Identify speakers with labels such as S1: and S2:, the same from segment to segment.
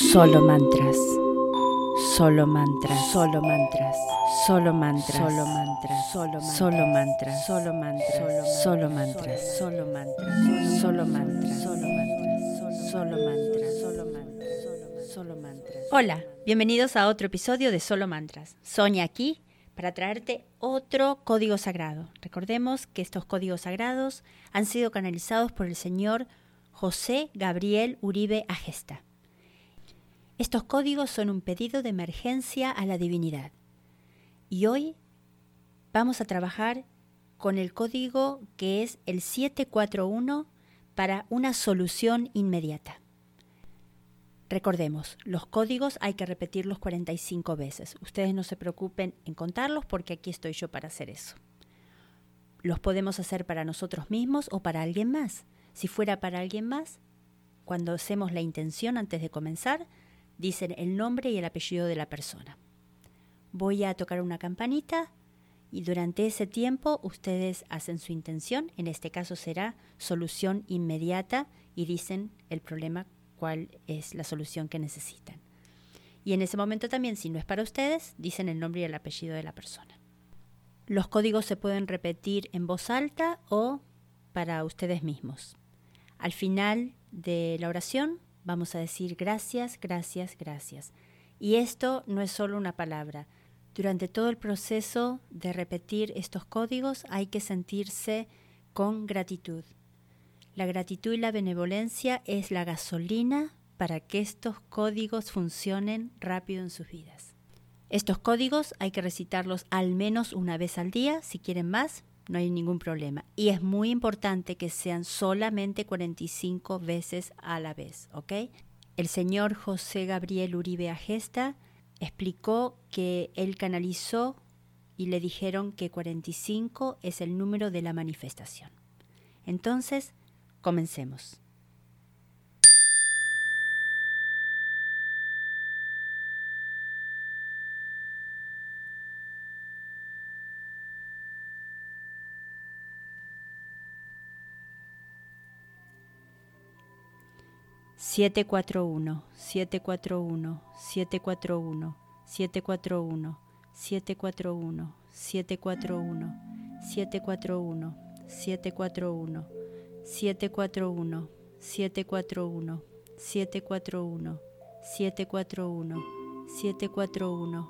S1: Solo mantras. Solo mantras. Solo mantras. Solo mantras. Solo mantras. Solo solo mantras. Solo mantras. Solo mantras. Solo mantras. Solo mantras. Solo mantras. Solo mantras. Solo mantras. Solo mantras. Hola, bienvenidos a otro episodio de Solo Mantras. Sonia aquí para traerte otro código sagrado. Recordemos que estos códigos sagrados han sido canalizados por el señor José Gabriel Uribe Agesta. Estos códigos son un pedido de emergencia a la divinidad. Y hoy vamos a trabajar con el código que es el 741 para una solución inmediata. Recordemos, los códigos hay que repetirlos 45 veces. Ustedes no se preocupen en contarlos porque aquí estoy yo para hacer eso. Los podemos hacer para nosotros mismos o para alguien más. Si fuera para alguien más, cuando hacemos la intención antes de comenzar, dicen el nombre y el apellido de la persona. Voy a tocar una campanita y durante ese tiempo ustedes hacen su intención, en este caso será solución inmediata y dicen el problema, cuál es la solución que necesitan. Y en ese momento también, si no es para ustedes, dicen el nombre y el apellido de la persona. Los códigos se pueden repetir en voz alta o para ustedes mismos. Al final de la oración Vamos a decir gracias, gracias, gracias. Y esto no es solo una palabra. Durante todo el proceso de repetir estos códigos hay que sentirse con gratitud. La gratitud y la benevolencia es la gasolina para que estos códigos funcionen rápido en sus vidas. Estos códigos hay que recitarlos al menos una vez al día. Si quieren más, no hay ningún problema. Y es muy importante que sean solamente 45 veces a la vez, ¿ok? El señor José Gabriel Uribe Agesta explicó que él canalizó y le dijeron que 45 es el número de la manifestación. Entonces, comencemos. 741, 741, 741, 741, 741, 741, 741, 741, 741, 741, 741, 741, 741, 741,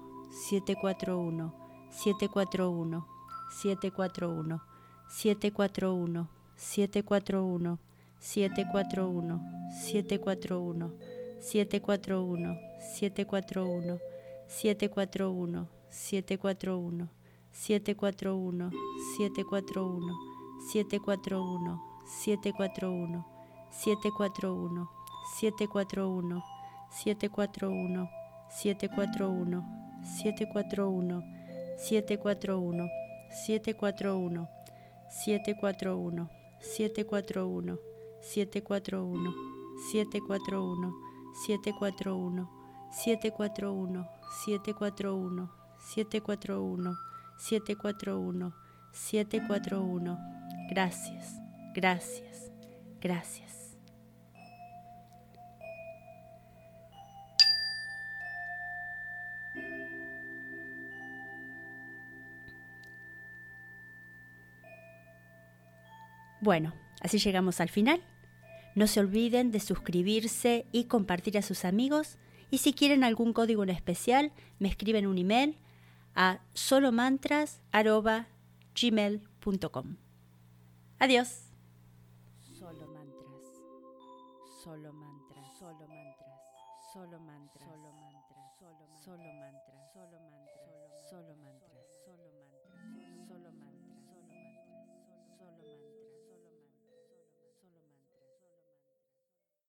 S1: 741, 741, 741, 741, 741 741 741 741 741 741 741 741 741 741 741 741 741 741 741 741 741 741 741 741, 741, 741, 741, 741, 741, 741, 741. Gracias, gracias, gracias. Bueno, Así llegamos al final. No se olviden de suscribirse y compartir a sus amigos. Y si quieren algún código en especial, me escriben un email a solomantras.gmail.com. Adiós. Solo mantras. Solo mantras. Solo mantras. Solo mantras. Solo mantras. Solo mantras. Solo mantras. Solo mantras. Solo mantras.